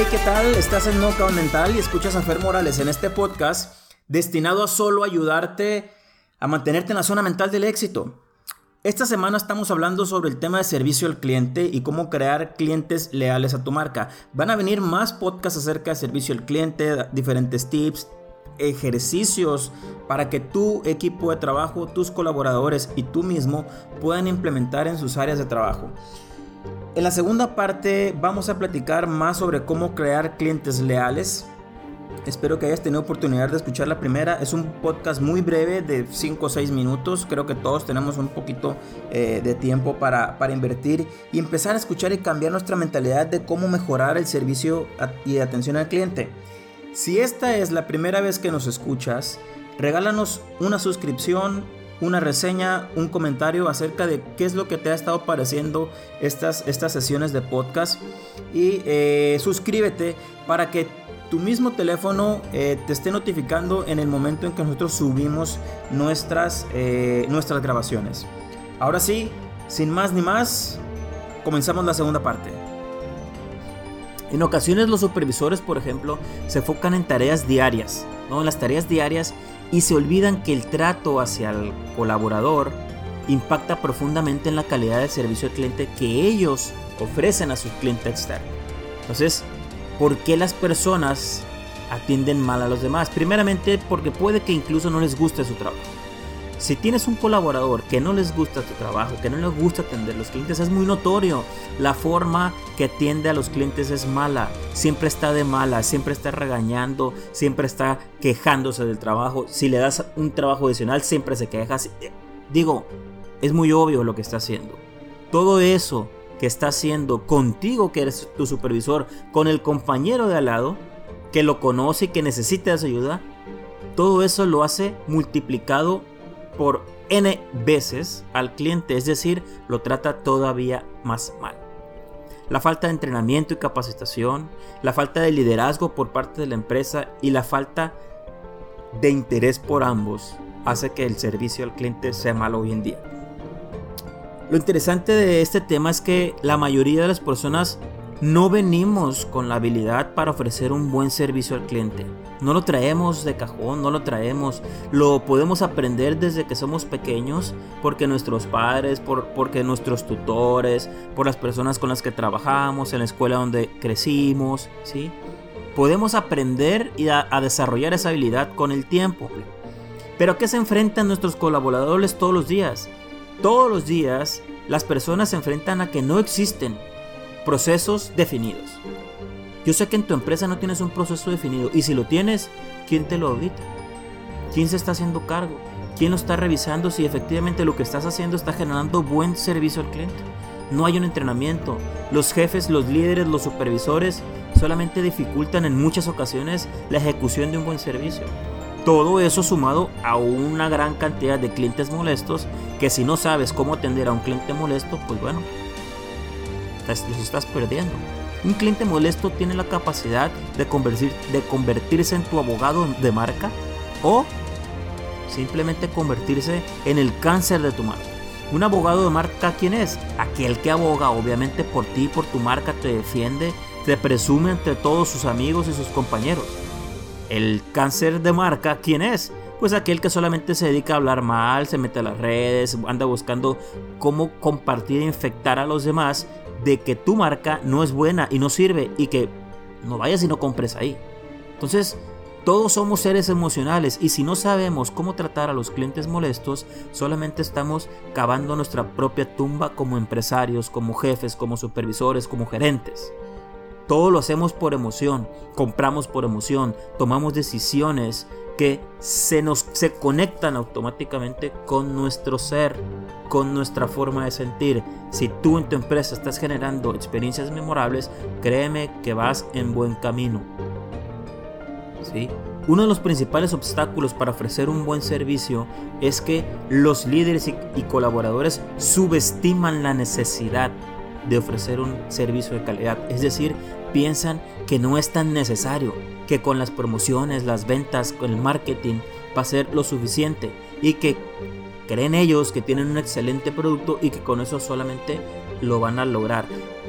Hey, ¿qué tal? Estás en Knockout Mental y escuchas a Fer Morales en este podcast destinado a solo ayudarte a mantenerte en la zona mental del éxito. Esta semana estamos hablando sobre el tema de servicio al cliente y cómo crear clientes leales a tu marca. Van a venir más podcasts acerca de servicio al cliente, diferentes tips, ejercicios para que tu equipo de trabajo, tus colaboradores y tú mismo puedan implementar en sus áreas de trabajo. En la segunda parte vamos a platicar más sobre cómo crear clientes leales. Espero que hayas tenido oportunidad de escuchar la primera. Es un podcast muy breve de 5 o 6 minutos. Creo que todos tenemos un poquito eh, de tiempo para, para invertir y empezar a escuchar y cambiar nuestra mentalidad de cómo mejorar el servicio y atención al cliente. Si esta es la primera vez que nos escuchas, regálanos una suscripción, una reseña, un comentario acerca de qué es lo que te ha estado pareciendo estas, estas sesiones de podcast y eh, suscríbete para que tu mismo teléfono eh, te esté notificando en el momento en que nosotros subimos nuestras, eh, nuestras grabaciones. Ahora sí, sin más ni más, comenzamos la segunda parte. En ocasiones los supervisores, por ejemplo, se enfocan en tareas diarias, ¿no? En las tareas diarias y se olvidan que el trato hacia el colaborador impacta profundamente en la calidad del servicio al cliente que ellos ofrecen a sus clientes externos. Entonces, ¿por qué las personas atienden mal a los demás? Primeramente porque puede que incluso no les guste su trabajo. Si tienes un colaborador que no les gusta tu trabajo, que no les gusta atender a los clientes, es muy notorio. La forma que atiende a los clientes es mala. Siempre está de mala, siempre está regañando, siempre está quejándose del trabajo. Si le das un trabajo adicional, siempre se queja. Digo, es muy obvio lo que está haciendo. Todo eso que está haciendo contigo, que eres tu supervisor, con el compañero de al lado, que lo conoce y que necesita su ayuda, todo eso lo hace multiplicado por n veces al cliente, es decir, lo trata todavía más mal. La falta de entrenamiento y capacitación, la falta de liderazgo por parte de la empresa y la falta de interés por ambos hace que el servicio al cliente sea malo hoy en día. Lo interesante de este tema es que la mayoría de las personas no venimos con la habilidad para ofrecer un buen servicio al cliente. No lo traemos de cajón, no lo traemos. Lo podemos aprender desde que somos pequeños porque nuestros padres, por, porque nuestros tutores, por las personas con las que trabajamos, en la escuela donde crecimos, ¿sí? Podemos aprender y a, a desarrollar esa habilidad con el tiempo. Pero ¿a qué se enfrentan nuestros colaboradores todos los días? Todos los días las personas se enfrentan a que no existen procesos definidos. Yo sé que en tu empresa no tienes un proceso definido y si lo tienes, ¿quién te lo audita? ¿Quién se está haciendo cargo? ¿Quién lo está revisando si efectivamente lo que estás haciendo está generando buen servicio al cliente? No hay un entrenamiento. Los jefes, los líderes, los supervisores solamente dificultan en muchas ocasiones la ejecución de un buen servicio. Todo eso sumado a una gran cantidad de clientes molestos que si no sabes cómo atender a un cliente molesto, pues bueno, los estás perdiendo. Un cliente molesto tiene la capacidad de, de convertirse en tu abogado de marca o simplemente convertirse en el cáncer de tu marca. Un abogado de marca, ¿quién es? Aquel que aboga obviamente por ti, por tu marca, te defiende, te presume entre todos sus amigos y sus compañeros. El cáncer de marca, ¿quién es? Pues aquel que solamente se dedica a hablar mal, se mete a las redes, anda buscando cómo compartir e infectar a los demás de que tu marca no es buena y no sirve y que no vayas y no compres ahí. Entonces, todos somos seres emocionales y si no sabemos cómo tratar a los clientes molestos, solamente estamos cavando nuestra propia tumba como empresarios, como jefes, como supervisores, como gerentes. Todo lo hacemos por emoción, compramos por emoción, tomamos decisiones que se nos se conectan automáticamente con nuestro ser, con nuestra forma de sentir. Si tú en tu empresa estás generando experiencias memorables, créeme que vas en buen camino. ¿Sí? Uno de los principales obstáculos para ofrecer un buen servicio es que los líderes y, y colaboradores subestiman la necesidad de ofrecer un servicio de calidad. Es decir, piensan que no es tan necesario, que con las promociones, las ventas, con el marketing va a ser lo suficiente y que creen ellos que tienen un excelente producto y que con eso solamente lo van a lograr.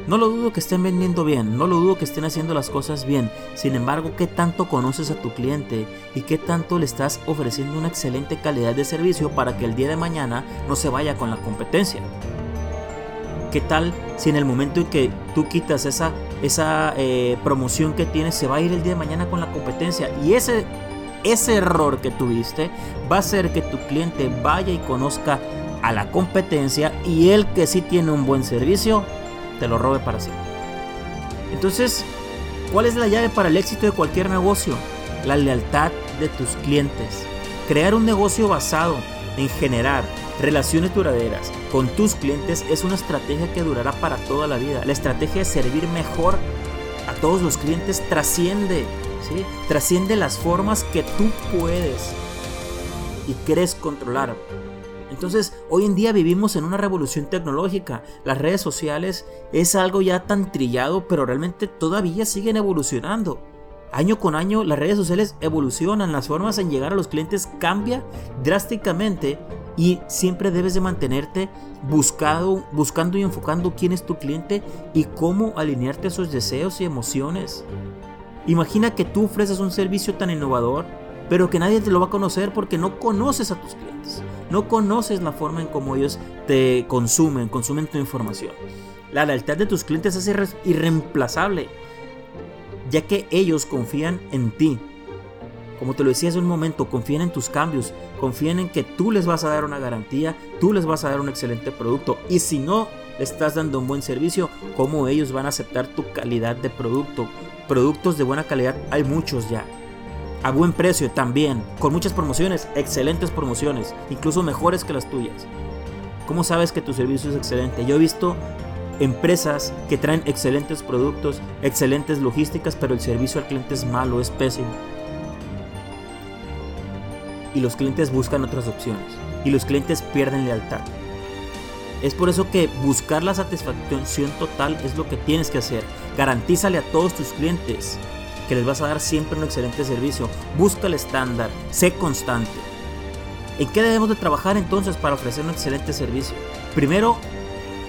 No lo dudo que estén vendiendo bien, no lo dudo que estén haciendo las cosas bien. Sin embargo, ¿qué tanto conoces a tu cliente y qué tanto le estás ofreciendo una excelente calidad de servicio para que el día de mañana no se vaya con la competencia? ¿Qué tal si en el momento en que tú quitas esa, esa eh, promoción que tienes, se va a ir el día de mañana con la competencia? Y ese, ese error que tuviste va a hacer que tu cliente vaya y conozca a la competencia y el que sí tiene un buen servicio, te lo robe para sí. Entonces, ¿cuál es la llave para el éxito de cualquier negocio? La lealtad de tus clientes. Crear un negocio basado en generar relaciones duraderas con tus clientes es una estrategia que durará para toda la vida. La estrategia de servir mejor a todos los clientes trasciende, ¿sí? trasciende las formas que tú puedes y quieres controlar. Entonces, hoy en día vivimos en una revolución tecnológica. Las redes sociales es algo ya tan trillado, pero realmente todavía siguen evolucionando. Año con año las redes sociales evolucionan, las formas en llegar a los clientes cambia drásticamente y siempre debes de mantenerte buscado, buscando y enfocando quién es tu cliente y cómo alinearte a sus deseos y emociones. Imagina que tú ofreces un servicio tan innovador, pero que nadie te lo va a conocer porque no conoces a tus clientes, no conoces la forma en cómo ellos te consumen, consumen tu información. La lealtad de tus clientes es irreemplazable ya que ellos confían en ti. Como te lo decía hace un momento, confían en tus cambios, confían en que tú les vas a dar una garantía, tú les vas a dar un excelente producto. Y si no le estás dando un buen servicio, ¿cómo ellos van a aceptar tu calidad de producto? Productos de buena calidad hay muchos ya. A buen precio también, con muchas promociones, excelentes promociones, incluso mejores que las tuyas. ¿Cómo sabes que tu servicio es excelente? Yo he visto empresas que traen excelentes productos, excelentes logísticas, pero el servicio al cliente es malo, es pésimo. Y los clientes buscan otras opciones. Y los clientes pierden lealtad. Es por eso que buscar la satisfacción total es lo que tienes que hacer. Garantízale a todos tus clientes que les vas a dar siempre un excelente servicio. Busca el estándar, sé constante. ¿En qué debemos de trabajar entonces para ofrecer un excelente servicio? Primero,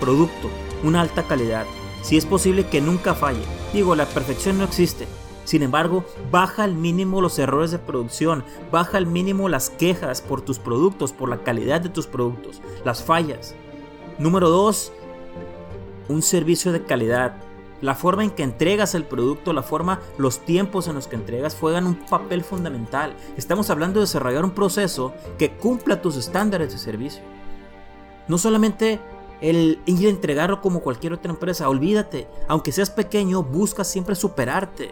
producto una alta calidad. Si es posible que nunca falle. Digo, la perfección no existe. Sin embargo, baja al mínimo los errores de producción, baja al mínimo las quejas por tus productos, por la calidad de tus productos, las fallas. Número 2. Un servicio de calidad. La forma en que entregas el producto, la forma, los tiempos en los que entregas juegan un papel fundamental. Estamos hablando de desarrollar un proceso que cumpla tus estándares de servicio. No solamente el ir a entregarlo como cualquier otra empresa. Olvídate, aunque seas pequeño, busca siempre superarte.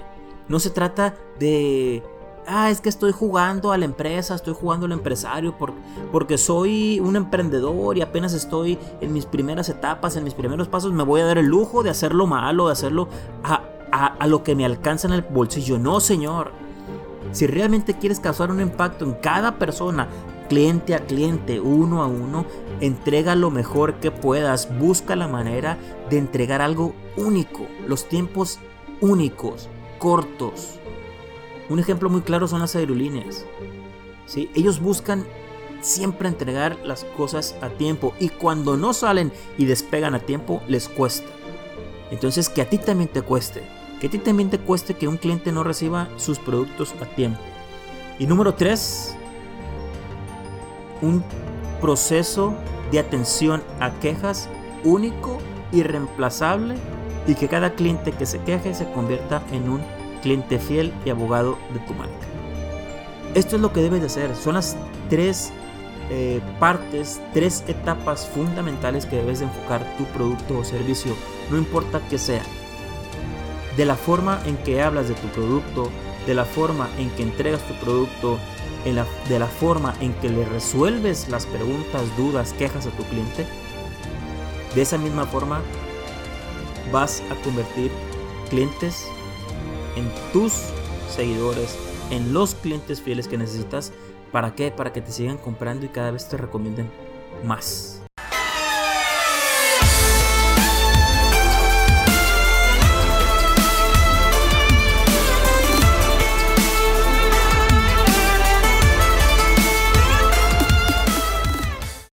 No se trata de, ah, es que estoy jugando a la empresa, estoy jugando al empresario porque soy un emprendedor y apenas estoy en mis primeras etapas, en mis primeros pasos, me voy a dar el lujo de hacerlo malo, de hacerlo a, a lo que me alcanza en el bolsillo. No, señor. Si realmente quieres causar un impacto en cada persona, cliente a cliente, uno a uno, entrega lo mejor que puedas, busca la manera de entregar algo único, los tiempos únicos, cortos. Un ejemplo muy claro son las aerolíneas. ¿sí? Ellos buscan siempre entregar las cosas a tiempo y cuando no salen y despegan a tiempo les cuesta. Entonces que a ti también te cueste, que a ti también te cueste que un cliente no reciba sus productos a tiempo. Y número 3, un proceso de atención a quejas único, irreemplazable y que cada cliente que se queje se convierta en un cliente fiel y abogado de tu marca. Esto es lo que debes de hacer. Son las tres eh, partes, tres etapas fundamentales que debes de enfocar tu producto o servicio, no importa que sea. De la forma en que hablas de tu producto, de la forma en que entregas tu producto, de la forma en que le resuelves las preguntas, dudas, quejas a tu cliente, de esa misma forma vas a convertir clientes en tus seguidores, en los clientes fieles que necesitas. ¿Para qué? Para que te sigan comprando y cada vez te recomienden más.